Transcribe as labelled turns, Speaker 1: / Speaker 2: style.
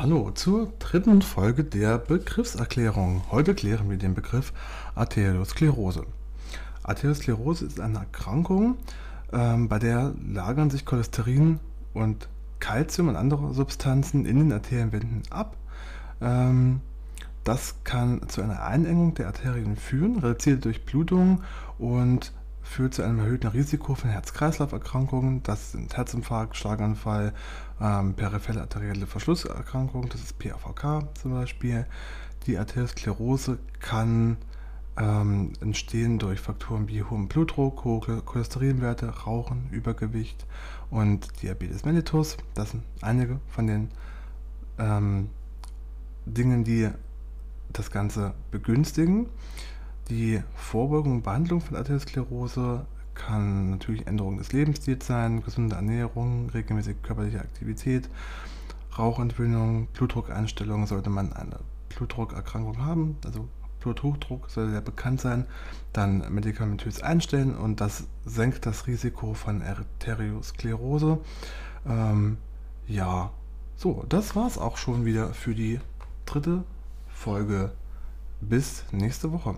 Speaker 1: Hallo zur dritten Folge der Begriffserklärung. Heute klären wir den Begriff Arteriosklerose. Arteriosklerose ist eine Erkrankung, ähm, bei der lagern sich Cholesterin und Calcium und andere Substanzen in den Arterienwänden ab. Ähm, das kann zu einer Einengung der Arterien führen, reduzierte Durchblutung und führt zu einem erhöhten Risiko von Herz-Kreislauf-Erkrankungen. Das sind Herzinfarkt, Schlaganfall, ähm, periphere arterielle Verschlusserkrankungen, das ist PAVK zum Beispiel. Die Arteriosklerose kann ähm, entstehen durch Faktoren wie hohen Blutdruck, hohe Cholesterinwerte, Rauchen, Übergewicht und Diabetes mellitus. Das sind einige von den ähm, Dingen, die das Ganze begünstigen. Die Vorbeugung und Behandlung von Arteriosklerose kann natürlich Änderung des Lebensstils sein, gesunde Ernährung, regelmäßige körperliche Aktivität, Rauchentwöhnung, Blutdruckeinstellung sollte man eine Blutdruckerkrankung haben, also Bluthochdruck soll sehr bekannt sein, dann medikamentös einstellen und das senkt das Risiko von Arteriosklerose. Ähm, ja, so, das war's auch schon wieder für die dritte Folge. Bis nächste Woche.